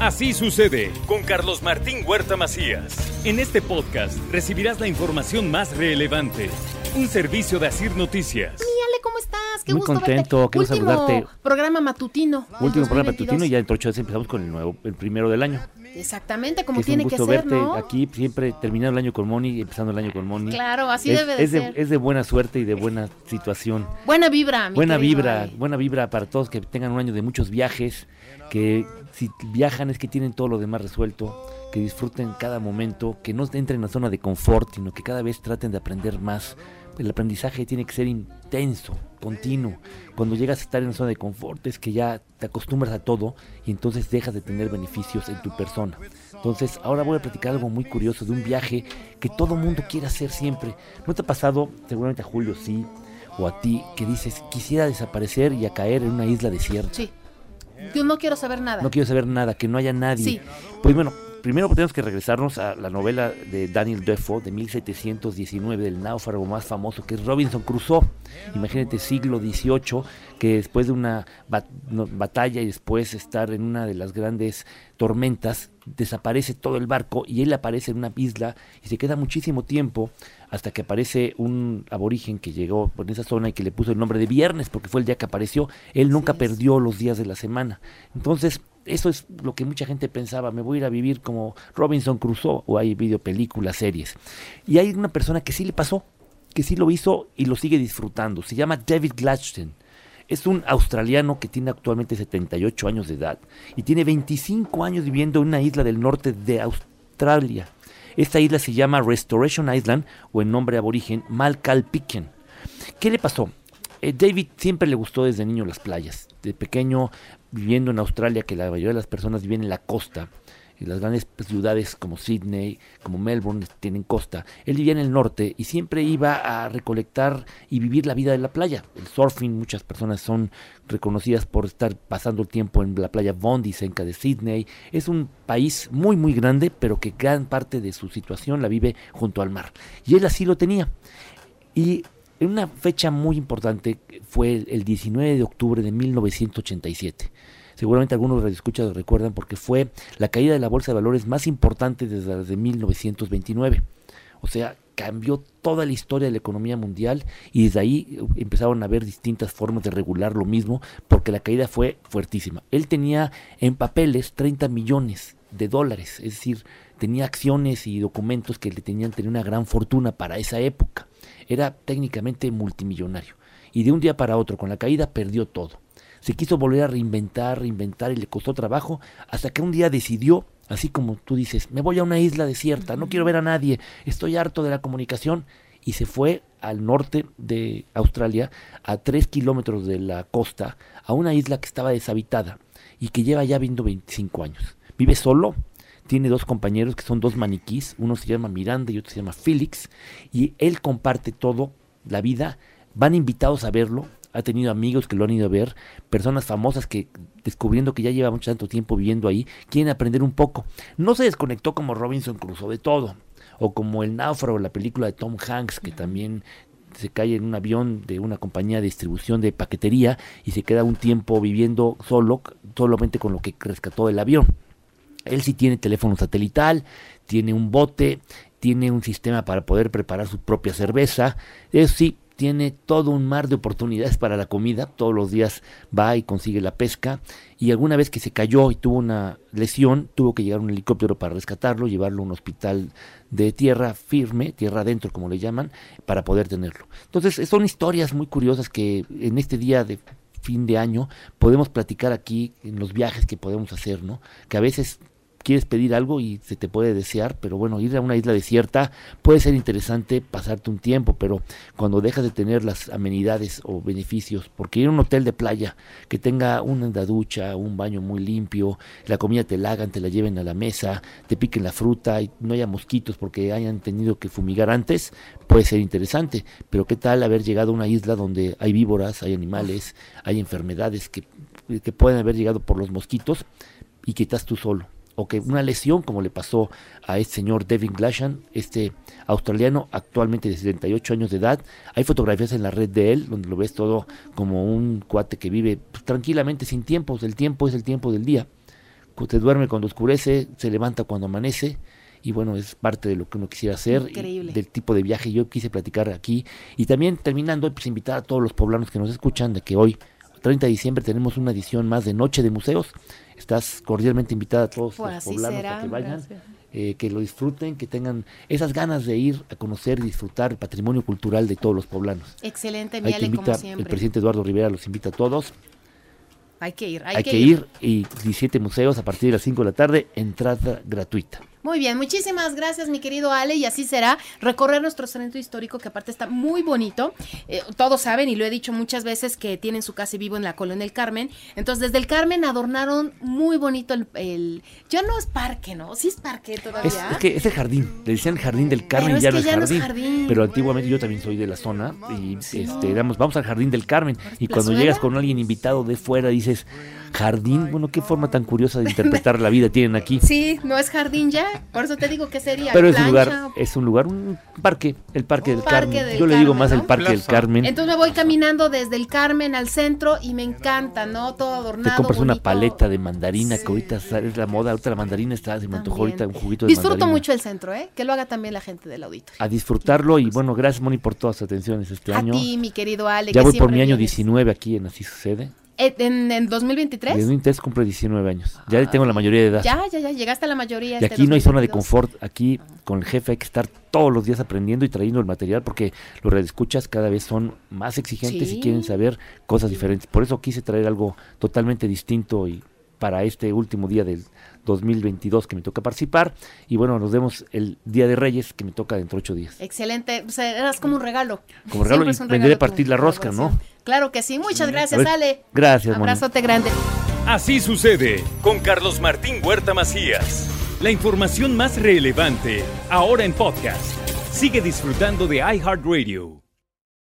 Así sucede con Carlos Martín Huerta Macías. En este podcast recibirás la información más relevante. Un servicio de Asir Noticias. Qué Muy gusto contento, verte. quiero Último saludarte. programa matutino. Último programa 2022. matutino y ya dentro de ocho días empezamos con el nuevo, el primero del año. Exactamente, como Que es un tiene que gusto ser, verte ¿no? aquí, siempre terminando el año con Moni y empezando el año con Moni. Claro, así es, debe de es ser. es de buena suerte y de buena situación. Buena vibra, mi Buena vibra, buena vibra para todos que tengan un año de muchos viajes, que si viajan es que tienen todo lo demás resuelto, que disfruten cada momento, que no entren en la zona de confort, sino que cada vez traten de aprender más. El aprendizaje tiene que ser intenso, continuo. Cuando llegas a estar en la zona de confort es que ya te acostumbras a todo y entonces dejas de tener beneficios en tu persona. Entonces ahora voy a platicar algo muy curioso de un viaje que todo mundo quiere hacer siempre. ¿No te ha pasado, seguramente a Julio sí, o a ti, que dices, quisiera desaparecer y a caer en una isla desierta? Sí. Yo no quiero saber nada. No quiero saber nada, que no haya nadie. Sí. Pues bueno, primero tenemos que regresarnos a la novela de Daniel Defoe de 1719 del náufrago más famoso que es Robinson Crusoe. Imagínate siglo XVIII que después de una batalla y después estar en una de las grandes tormentas desaparece todo el barco y él aparece en una isla y se queda muchísimo tiempo hasta que aparece un aborigen que llegó por esa zona y que le puso el nombre de viernes porque fue el día que apareció. Él nunca perdió los días de la semana. Entonces, eso es lo que mucha gente pensaba, me voy a ir a vivir como Robinson Crusoe o hay videopelículas, series. Y hay una persona que sí le pasó, que sí lo hizo y lo sigue disfrutando. Se llama David Gladstone. Es un australiano que tiene actualmente 78 años de edad y tiene 25 años viviendo en una isla del norte de Australia. Esta isla se llama Restoration Island o en nombre aborigen Malcalpiken. ¿Qué le pasó? Eh, David siempre le gustó desde niño las playas. De pequeño, viviendo en Australia, que la mayoría de las personas viven en la costa, las grandes ciudades como Sydney, como Melbourne, tienen costa. Él vivía en el norte y siempre iba a recolectar y vivir la vida de la playa. El surfing, muchas personas son reconocidas por estar pasando el tiempo en la playa Bondi, cerca de Sydney. Es un país muy, muy grande, pero que gran parte de su situación la vive junto al mar. Y él así lo tenía. Y una fecha muy importante fue el, el 19 de octubre de 1987. Seguramente algunos radioescuchas lo recuerdan porque fue la caída de la bolsa de valores más importante desde la de 1929. O sea, cambió toda la historia de la economía mundial y desde ahí eh, empezaron a haber distintas formas de regular lo mismo porque la caída fue fuertísima. Él tenía en papeles 30 millones de dólares, es decir, tenía acciones y documentos que le tenían tener una gran fortuna para esa época. Era técnicamente multimillonario. Y de un día para otro, con la caída, perdió todo. Se quiso volver a reinventar, reinventar y le costó trabajo hasta que un día decidió, así como tú dices, me voy a una isla desierta, no quiero ver a nadie, estoy harto de la comunicación y se fue al norte de Australia, a tres kilómetros de la costa, a una isla que estaba deshabitada y que lleva ya viendo 25 años. Vive solo, tiene dos compañeros que son dos maniquís, uno se llama Miranda y otro se llama Felix, y él comparte todo, la vida, van invitados a verlo, ha tenido amigos que lo han ido a ver, personas famosas que descubriendo que ya lleva mucho tanto tiempo viviendo ahí, quieren aprender un poco. No se desconectó como Robinson Crusoe de todo, o como El Náufrago, la película de Tom Hanks, que también se cae en un avión de una compañía de distribución de paquetería y se queda un tiempo viviendo solo, solamente con lo que rescató del avión. Él sí tiene teléfono satelital, tiene un bote, tiene un sistema para poder preparar su propia cerveza. Eso sí, tiene todo un mar de oportunidades para la comida. Todos los días va y consigue la pesca. Y alguna vez que se cayó y tuvo una lesión, tuvo que llegar un helicóptero para rescatarlo, llevarlo a un hospital de tierra firme, tierra adentro como le llaman, para poder tenerlo. Entonces, son historias muy curiosas que en este día de fin de año podemos platicar aquí en los viajes que podemos hacer, ¿no? Que a veces quieres pedir algo y se te puede desear, pero bueno, ir a una isla desierta puede ser interesante pasarte un tiempo, pero cuando dejas de tener las amenidades o beneficios, porque ir a un hotel de playa que tenga una ducha, un baño muy limpio, la comida te la hagan, te la lleven a la mesa, te piquen la fruta y no haya mosquitos porque hayan tenido que fumigar antes, puede ser interesante, pero qué tal haber llegado a una isla donde hay víboras, hay animales, hay enfermedades que, que pueden haber llegado por los mosquitos y que estás tú solo o que una lesión como le pasó a este señor Devin Glashan, este australiano actualmente de 78 años de edad. Hay fotografías en la red de él donde lo ves todo como un cuate que vive pues, tranquilamente sin tiempos, el tiempo es el tiempo del día. se duerme cuando oscurece, se levanta cuando amanece. Y bueno, es parte de lo que uno quisiera hacer, y Increíble. del tipo de viaje yo quise platicar aquí. Y también terminando, pues invitar a todos los poblanos que nos escuchan de que hoy, 30 de diciembre, tenemos una edición más de Noche de Museos. Estás cordialmente invitada a todos Pues los poblanos será, a que vayan, eh, que lo disfruten, que tengan esas ganas de ir a conocer y disfrutar el patrimonio cultural de todos los poblanos. Excelente, Ahí mi te Ale, como invita, el presidente Eduardo Rivera los invita a todos. Hay que ir, hay, Hay, que, ir. y 17 museos a partir de las 5 de la tarde, entrada gratuita. Muy bien, muchísimas gracias, mi querido Ale, y así será recorrer nuestro centro histórico, que aparte está muy bonito. Eh, todos saben, y lo he dicho muchas veces, que tienen su casa y vivo en la colonia del Carmen. Entonces, desde el Carmen adornaron muy bonito el. el- ya no es parque, ¿no? Sí es parque todavía. Es, es que es el jardín, le decían jardín del Carmen, Pero es ya, no, es ya no es jardín, jardín. Pero antiguamente yo también soy de la zona y este, damos, vamos al jardín del Carmen. Y cuando llegas con alguien invitado de fuera dices, jardín, bueno, qué forma tan curiosa de interpretar la vida tienen aquí. Sí, no es jardín ya, por eso te digo que sería. Pero es un lugar, es un lugar, un parque, el parque del Parque Carmen. del Yo le digo Carmen, más el parque del. Carmen. Entonces me voy caminando desde el Carmen al centro y me encanta, ¿no? Todo Te adornado. compras una paleta de mandarina, que ahorita es la moda, ahorita la mandarina está, se me antojó ahorita un juguito de Disfruto mandarina. mucho el centro, ¿eh? Que lo haga también la gente del auditorio. A disfrutarlo y bueno, gracias Moni por todas tus atenciones este A año. ti, mi querido Ale. ya que voy por mi año vienes. 19 aquí en Así Sucede. Eh, ¿En, en 2023? En un interés cumple 19 años. Ya tengo la mayoría de edad. Ya, ya, ya, llegaste a la mayoría. y este aquí no hay zona de 2022. confort. Aquí con el jefe hay que estar todos los días aprendiendo y trayendo el material porque los redescuchas cada vez son más exigentes Sí. y quieren saber cosas diferentes. Por eso quise traer algo totalmente distinto y para este último día del 2022 que me toca participar. Y bueno, nos vemos el Día de Reyes que me toca dentro de ocho días. Excelente. O sea, eras como un regalo. Como regalo, Siempre y un vendré a regalo partir la rosca, ¿no? Claro que sí. Muchas gracias, ver, Ale. Gracias, Moni. Abrazote grande. Así sucede con Carlos Martín Huerta Macías. La información más relevante ahora en podcast. Sigue disfrutando de iHeartRadio.